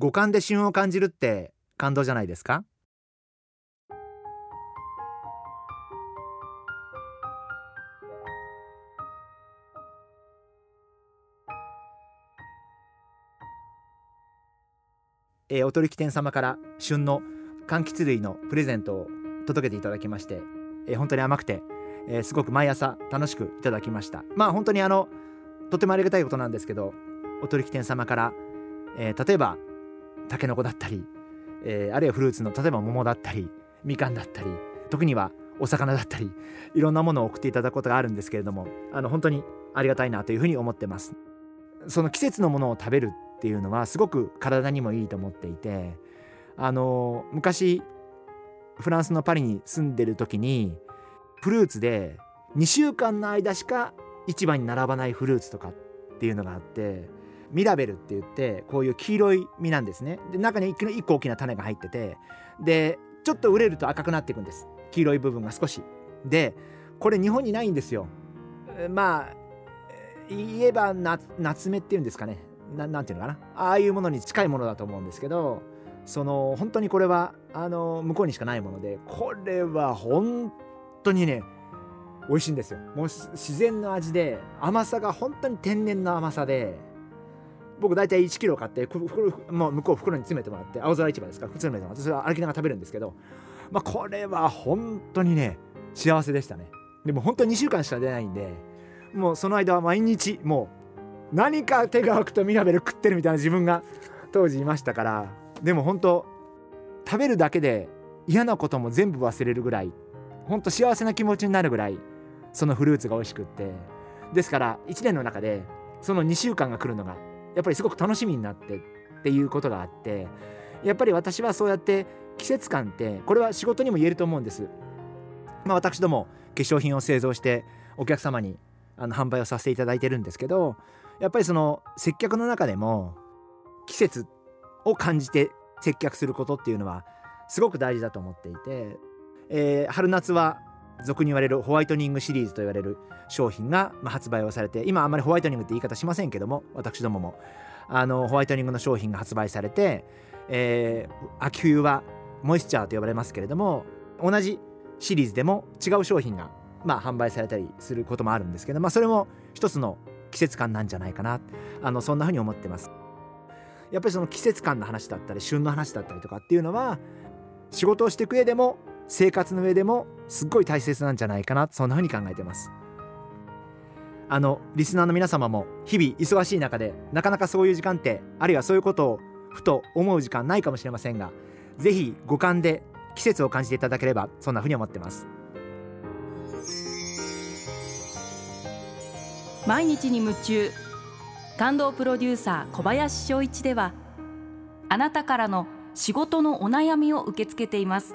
五感で旬を感じるって感動じゃないですか？えー、お取引店様から旬の柑橘類のプレゼントを届けていただきまして、えー、本当に甘くて、えー、すごく毎朝楽しくいただきました。まあ本当にあのとてもありがたいことなんですけどお取引店様から、えー、例えばたけのこだったり、えー、あるいはフルーツの例えば桃だったりみかんだったり特にはお魚だったりいろんなものを送っていただくことがあるんですけれどもあの本当にありがたいなというふうに思ってます。その季節のものを食べるっていうのはすごく体にもいいと思っていてあの昔フランスのパリに住んでる時にフルーツで2週間の間しか市場に並ばないフルーツとかっていうのがあってミラベルって言ってこういう黄色い実なんですね。で中に1個大きな種が入っててでちょっと熟れると赤くなっていくんです。黄色い部分が少し。でこれ日本にないんですよ。まあ言えば夏目っていうんですかね。何ていうのかな。ああいうものに近いものだと思うんですけどその本当にこれはあの向こうにしかないものでこれは本当にね美味しいんですよ。もう自然の味で甘さが本当に天然の甘さで僕大体1キロ買ってもう向こう袋に詰めてもらって青空市場ですから詰めてもらってそれは歩きながら食べるんですけど、まあ、これは本当にね幸せでしたね。でも本当に2週間しか出ないんでもうその間は毎日もう何か手が空くとミラベル食ってるみたいな自分が当時いましたからでも本当食べるだけで嫌なことも全部忘れるぐらい本当幸せな気持ちになるぐらいそのフルーツが美味しくってですから1年の中でその2週間が来るのがやっぱりすごく楽しみになってっていうことがあってやっぱり私はそうやって季節感ってこれは仕事にも言えると思うんです。まあ、私ども化粧品を製造してお客様にあの販売をさせていただいてるんですけどやっぱりその接客の中でも季節を感じて接客することっていうのはすごく大事だと思っていて、えー、春夏は俗に言われるホワイトニングシリーズと言われる商品が発売をされて今あんまりホワイトニングって言い方しませんけども私どももあのホワイトニングの商品が発売されて、えー、秋冬はモイスチャーと呼ばれますけれども同じシリーズでも違う商品が、まあ、販売されたりすることもあるんですけど、まあ、それも一つの季節感なんじゃないかな。あのそんなふうに思ってます。やっぱりその季節感の話だったり旬の話だったりとかっていうのは仕事をしていく上でも生活の上でもすっごい大切なんじゃないかなそんな風に考えてます。あのリスナーの皆様も日々忙しい中でなかなかそういう時間ってあるいはそういうことをふと思う時間ないかもしれませんが是非五感で季節を感じていただければそんな風に思ってます。毎日に夢中。感動プロデューサー小林翔一ではあなたからの仕事のお悩みを受け付けています。